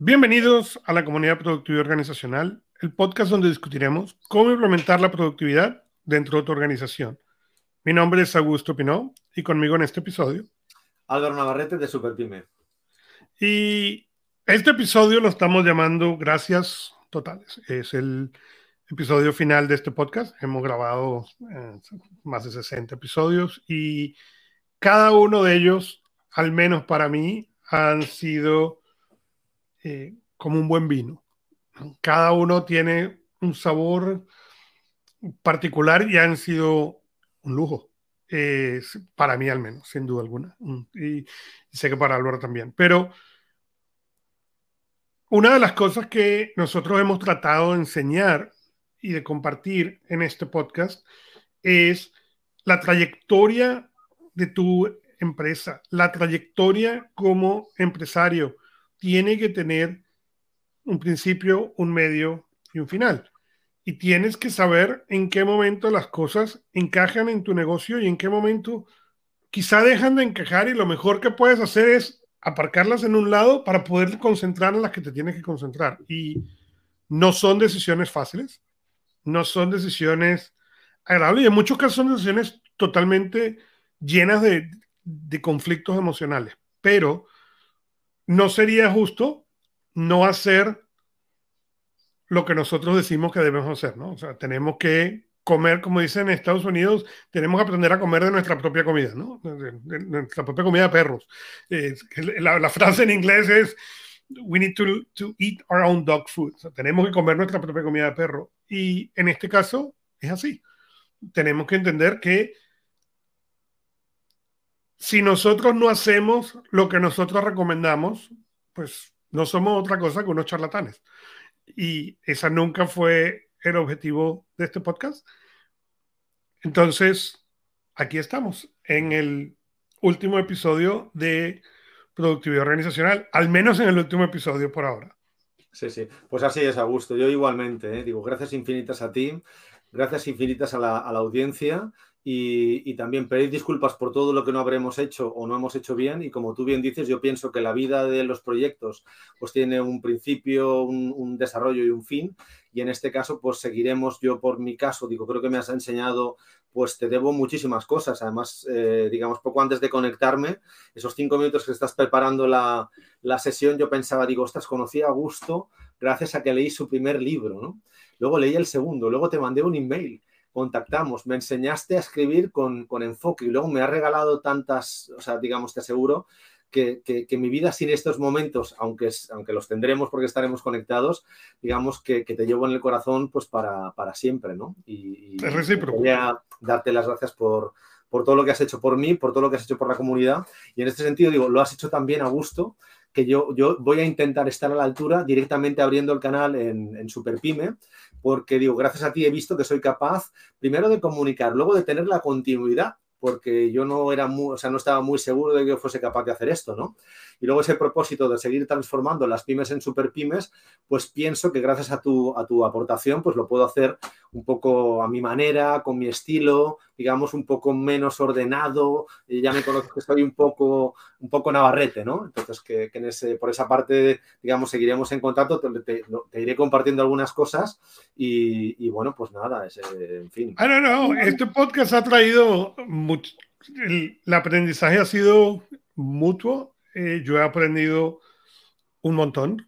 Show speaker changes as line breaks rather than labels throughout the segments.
Bienvenidos a la comunidad productiva organizacional, el podcast donde discutiremos cómo implementar la productividad dentro de tu organización. Mi nombre es Augusto Pinó y conmigo en este episodio.
Álvaro Navarrete de Superpyme.
Y este episodio lo estamos llamando Gracias Totales. Es el episodio final de este podcast. Hemos grabado eh, más de 60 episodios y cada uno de ellos, al menos para mí, han sido eh, como un buen vino. Cada uno tiene un sabor particular y han sido un lujo. para mí al menos, sin duda alguna. Mm, y, sé que para Álvaro también. Pero una de las cosas que nosotros hemos tratado de enseñar y de compartir en este podcast es la trayectoria de tu empresa, la trayectoria como empresario, tiene que tener un principio, un medio y un final. Y tienes que saber en qué momento las cosas encajan en tu negocio y en qué momento quizá dejan de encajar y lo mejor que puedes hacer es aparcarlas en un lado para poder concentrar en las que te tienes que concentrar. Y no son decisiones fáciles, no son decisiones agradables y en muchos casos son decisiones totalmente llenas de, de conflictos emocionales. Pero no sería justo no hacer lo que nosotros decimos que debemos hacer, ¿no? O sea, tenemos que comer, como dicen en Estados Unidos, tenemos que aprender a comer de nuestra propia comida, ¿no? De, nuestra propia comida de perros. la, frase en inglés es, we need to, to eat our own dog food. O sea, tenemos que comer nuestra propia comida de perro. Y en este caso es así. Tenemos que entender que si nosotros no hacemos lo que nosotros recomendamos, pues no somos otra cosa que unos charlatanes. Y esa nunca fue el objetivo de este podcast. Entonces, aquí estamos, en el último episodio de Productividad Organizacional, al menos en el último episodio por ahora.
Sí, sí, pues así es, Augusto. Yo igualmente, ¿eh? digo, gracias infinitas a ti, gracias infinitas a la, a la audiencia y, también pedir disculpas por todo lo que no habremos hecho o no hemos hecho bien. Y como tú bien dices, yo pienso que la vida de los proyectos pues tiene un principio, un, desarrollo y un fin. Y en este caso, pues seguiremos, yo por mi caso, digo, creo que me has enseñado, pues te debo muchísimas cosas. Además, eh, digamos, poco antes de conectarme, esos cinco minutos que estás preparando la, la sesión, yo pensaba, digo, ostras, conocí a Augusto gracias a que leí su primer libro, ¿no? Luego leí el segundo, luego te mandé un email contactamos, me enseñaste a escribir con, enfoque y luego me ha regalado tantas, o sea, digamos, te aseguro que, mi vida sin estos momentos, aunque, aunque los tendremos porque estaremos conectados, digamos que, te llevo en el corazón pues para, siempre, ¿no?
Y, es
Voy a darte las gracias por, por todo lo que has hecho por mí, por todo lo que has hecho por la comunidad. Y en este sentido, digo, lo has hecho también a gusto, yo, yo voy a intentar estar a la altura directamente abriendo el canal en, en Superpyme porque digo, gracias a ti he visto que soy capaz primero de comunicar, luego de tener la continuidad porque yo no era muy, o sea, no estaba muy seguro de que fuese capaz de hacer esto, ¿no? Y luego ese propósito de seguir transformando las pymes en super pymes, pues pienso que gracias a tu, a tu aportación, pues lo puedo hacer un poco a mi manera, con mi estilo, digamos, un poco menos ordenado. Y ya me conozco que soy un poco, un poco navarrete, ¿no? Entonces, que, en ese, por esa parte, digamos, seguiremos en contacto, te, iré compartiendo algunas cosas y, bueno, pues nada, ese, en fin.
Ah, no, no, este podcast ha traído el, aprendizaje ha sido mutuo. Eh, yo he aprendido un montón.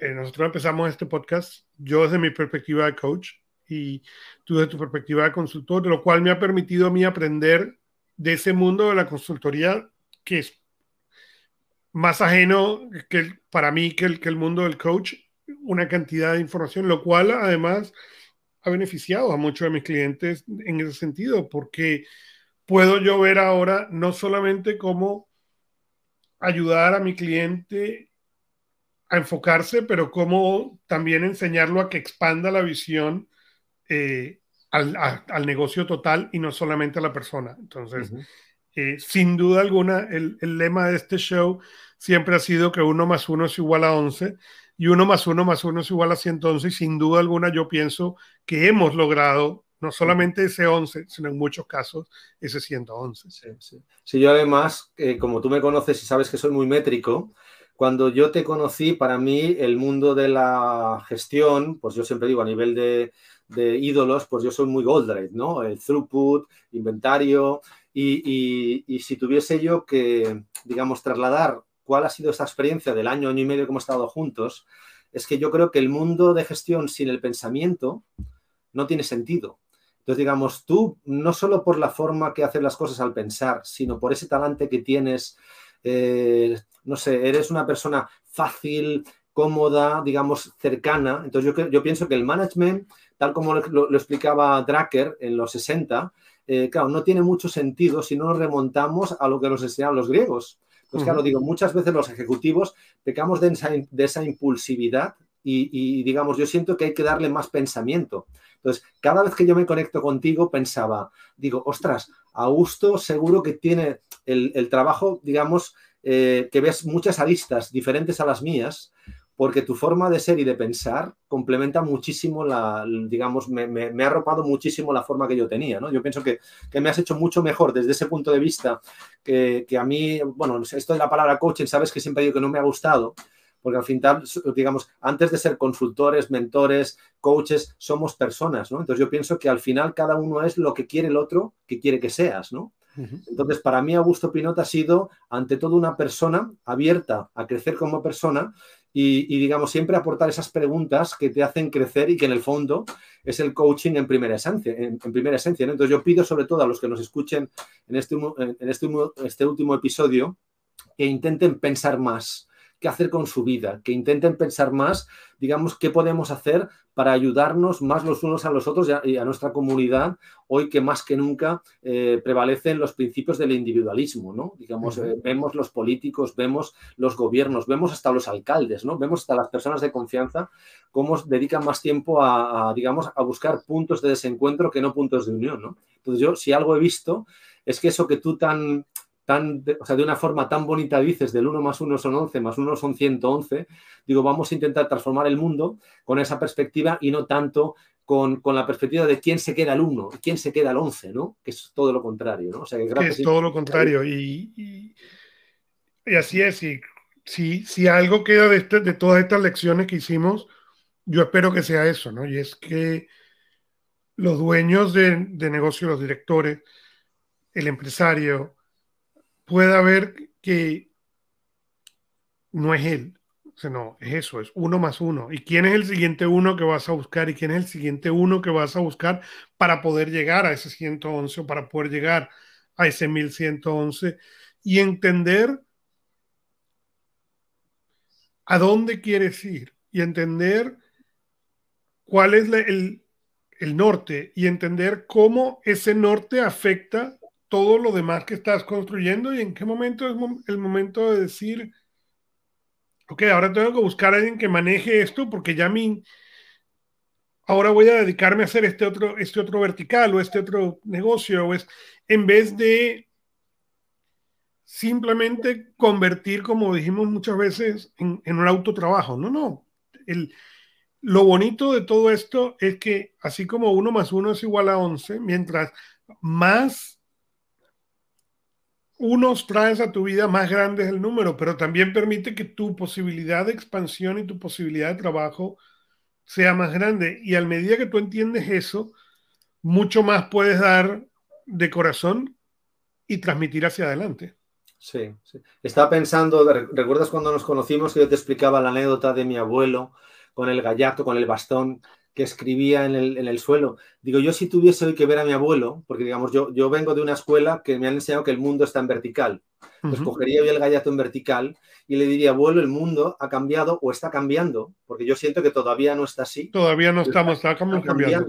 Eh, nosotros empezamos este podcast, yo desde mi perspectiva de coach y tú desde tu perspectiva de consultor, lo cual me ha permitido a mí aprender de ese mundo de la consultoría que es más ajeno que para mí que el, que el mundo del coach, una cantidad de información, lo cual además ha beneficiado a muchos de mis clientes en ese sentido, porque puedo yo ver ahora no solamente cómo ayudar a mi cliente a enfocarse, pero cómo también enseñarlo a que expanda la visión eh, al, negocio total y no solamente a la persona. Entonces, eh, sin duda alguna, el, el, lema de este show siempre ha sido que uno más uno es igual a 11 y uno más uno más uno es igual a 111 y sin duda alguna yo pienso que hemos logrado no solamente ese 11, sino en muchos casos ese 111.
Sí, sí. sí yo además, eh, como tú me conoces y sabes que soy muy métrico, cuando yo te conocí, para mí el mundo de la gestión, pues yo siempre digo a nivel de, ídolos, pues yo soy muy Goldrake, ¿no? El throughput, inventario, y, si tuviese yo que, digamos, trasladar cuál ha sido esa experiencia del año, año y medio que hemos estado juntos, es que yo creo que el mundo de gestión sin el pensamiento no tiene sentido. Entonces, digamos, tú, no solo por la forma que haces las cosas al pensar, sino por ese talante que tienes, eh, no sé, eres una persona fácil, cómoda, digamos, cercana. Entonces, yo, yo pienso que el management, tal como lo, explicaba Drucker en los 60, eh, claro, no tiene mucho sentido si no nos remontamos a lo que nos enseñaron los griegos. Pues claro, digo, muchas veces los ejecutivos pecamos de esa, impulsividad y, digamos, yo siento que hay que darle más pensamiento. Entonces, cada vez que yo me conecto contigo, pensaba, digo, ostras, Augusto seguro que tiene el, trabajo, digamos, eh, que ves muchas aristas diferentes a las mías, porque tu forma de ser y de pensar complementa muchísimo la, digamos, me, ha arropado muchísimo la forma que yo tenía, ¿no? Yo pienso que, me has hecho mucho mejor desde ese punto de vista que, que, a mí, bueno, esto de la palabra coaching, sabes que siempre digo que no me ha gustado, porque al final, digamos, antes de ser consultores, mentores, coaches, somos personas, ¿no? Entonces yo pienso que al final cada uno es lo que quiere el otro que quiere que seas, ¿no? Entonces, para mí, Augusto Pinot ha sido, ante todo, una persona abierta a crecer como persona y, digamos, siempre aportar esas preguntas que te hacen crecer y que en el fondo es el coaching en primera esencia. En, primera esencia Entonces, yo pido sobre todo a los que nos escuchen en este, en este, este último episodio que intenten pensar más, qué hacer con su vida, que intenten pensar más, digamos, qué podemos hacer para ayudarnos más los unos a los otros y a, nuestra comunidad, hoy que más que nunca eh, prevalecen los principios del individualismo, ¿no? Digamos, eh, vemos los políticos, vemos los gobiernos, vemos hasta los alcaldes, ¿no? Vemos hasta las personas de confianza cómo dedican más tiempo a, a, digamos, a buscar puntos de desencuentro que no puntos de unión, ¿no? Entonces yo, si algo he visto, es que eso que tú tan de, o sea, de una forma tan bonita dices, del 1 más 1 son 11, más 1 son 111, digo, vamos a intentar transformar el mundo con esa perspectiva y no tanto con, la perspectiva de quién se queda al 1, quién se queda al 11, ¿no? Que es todo lo contrario, ¿no? O
sea, que, es todo lo contrario y, y, así es, y si, si algo queda de, este, de todas estas lecciones que hicimos, yo espero que sea eso, ¿no? Y es que los dueños de, de negocio, los directores, el empresario, pueda ver que no es él, o sea, no, es eso, es uno más uno. ¿Y quién es el siguiente uno que vas a buscar? ¿Y quién es el siguiente uno que vas a buscar para poder llegar a ese 111 o para poder llegar a ese 1111 y entender a dónde quieres ir y entender cuál es el, el norte y entender cómo ese norte afecta todo lo demás que estás construyendo y en qué momento es el momento de decir, ok, ahora tengo que buscar a alguien que maneje esto porque ya mi, ahora voy a dedicarme a hacer este otro, este otro vertical o este otro negocio, o es, en vez de simplemente convertir, como dijimos muchas veces, en, en un autotrabajo. No, no. El, lo bonito de todo esto es que así como uno más uno es igual a 11, mientras más unos traes a tu vida más grande es el número, pero también permite que tu posibilidad de expansión y tu posibilidad de trabajo sea más grande. Y al medida que tú entiendes eso, mucho más puedes dar de corazón y transmitir hacia adelante.
Sí. Estaba pensando, ¿recuerdas cuando nos conocimos que yo te explicaba la anécdota de mi abuelo con el gallato, con el bastón? Que escribía en el, suelo. Digo, yo si tuviese hoy que ver a mi abuelo, porque digamos, yo, yo vengo de una escuela que me han enseñado que el mundo está en vertical. Pues cogería hoy el gallato en vertical y le diría, abuelo, el mundo ha cambiado o está cambiando, porque yo siento que todavía no está así.
Todavía no estamos, está, cambiando.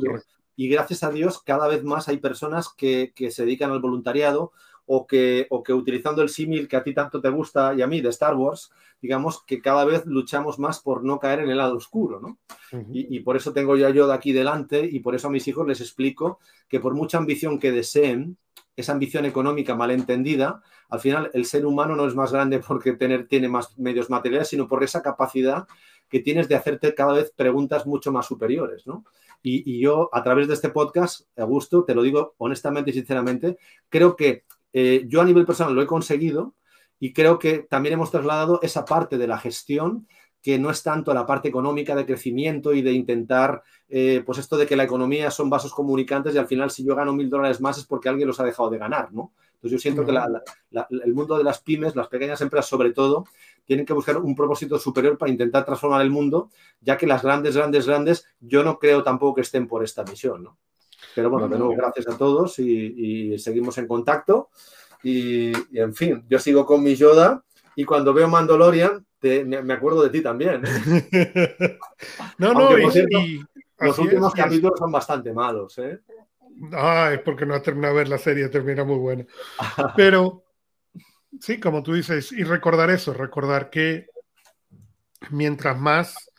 Y gracias a Dios, cada vez más hay personas que, que se dedican al voluntariado o que, o que utilizando el símil que a ti tanto te gusta y a mí de Star Wars, digamos que cada vez luchamos más por no caer en el lado oscuro, ¿no? y, por eso tengo ya yo de aquí delante y por eso a mis hijos les explico que por mucha ambición que deseen, esa ambición económica malentendida, al final el ser humano no es más grande porque tener, tiene más medios materiales, sino por esa capacidad que tienes de hacerte cada vez preguntas mucho más superiores, ¿no? Y, y yo, a través de este podcast, Augusto, te lo digo honestamente y sinceramente, creo que eh, yo a nivel personal lo he conseguido y creo que también hemos trasladado esa parte de la gestión que no es tanto la parte económica de crecimiento y de intentar, eh, pues esto de que la economía son vasos comunicantes y al final si yo gano mil dólares más es porque alguien los ha dejado de ganar, ¿no? Entonces yo siento que el mundo de las pymes, las pequeñas empresas sobre todo, tienen que buscar un propósito superior para intentar transformar el mundo, ya que las grandes, grandes, grandes, yo no creo tampoco que estén por esta misión, ¿no? Pero bueno, de nuevo, gracias a todos y, seguimos en contacto. Y, y, en fin, yo sigo con mi Yoda y cuando veo Mandalorian, me, acuerdo de ti también. ¿eh?
no, no, y,
los últimos capítulos son bastante malos. ¿eh?
Ah, es porque no ha terminado de ver la serie, termina muy buena. Pero sí, como tú dices, y recordar eso, recordar que mientras más,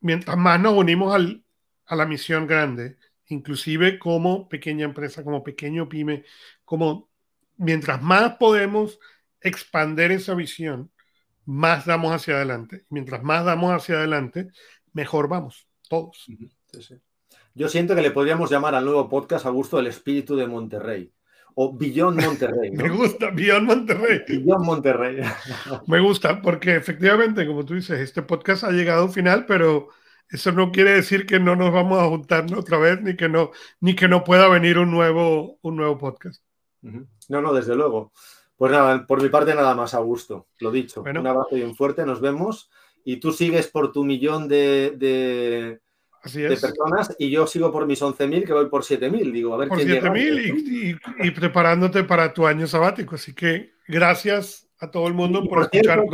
mientras más nos unimos al, a la misión grande, inclusive como pequeña empresa, como pequeño pyme, como mientras más podemos expander esa visión, más damos hacia adelante. Mientras más damos hacia adelante, mejor vamos, todos.
Yo siento que le podríamos llamar al nuevo podcast a gusto el espíritu de Monterrey. O Beyond Monterrey.
Me gusta, Beyond Monterrey.
Beyond Monterrey.
Me gusta, porque efectivamente, como tú dices, este podcast ha llegado a un final, pero eso no quiere decir que no nos vamos a juntar otra vez, ni que no, ni que no pueda venir un nuevo, un nuevo podcast.
No, no, desde luego. Pues nada, por mi parte nada más, a gusto, lo dicho. Un abrazo bien fuerte, nos vemos. Y tú sigues por tu millón de, de, personas y yo sigo por mis 11.000, que voy por 7.000. Digo, a ver
por 7.000 y, y, preparándote para tu año sabático. Así que gracias a todo el mundo por, escuchar.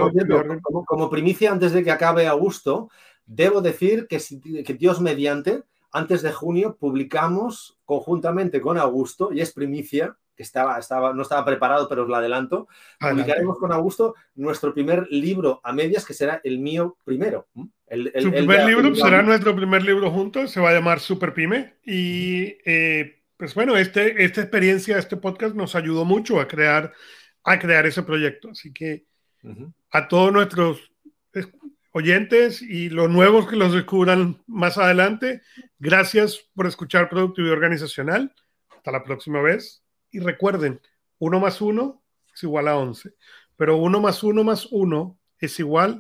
como, como, primicia, antes de que acabe agosto, debo decir que, que Dios mediante, antes de junio, publicamos conjuntamente con Augusto, y es primicia, que estaba, estaba, no estaba preparado, pero os lo adelanto. Publicaremos con Augusto nuestro primer libro a medias, que será el mío primero.
El, Su primer libro será nuestro primer libro juntos, se va a llamar Super Pyme. Y eh, pues bueno, este, esta experiencia, este podcast nos ayudó mucho a crear, a crear ese proyecto. Así que a todos nuestros oyentes y los nuevos que los descubran más adelante, gracias por escuchar Productividad Organizacional. Hasta la próxima vez. Y recuerden, 1 más 1 es igual a 11, pero 1 más 1 más 1 es igual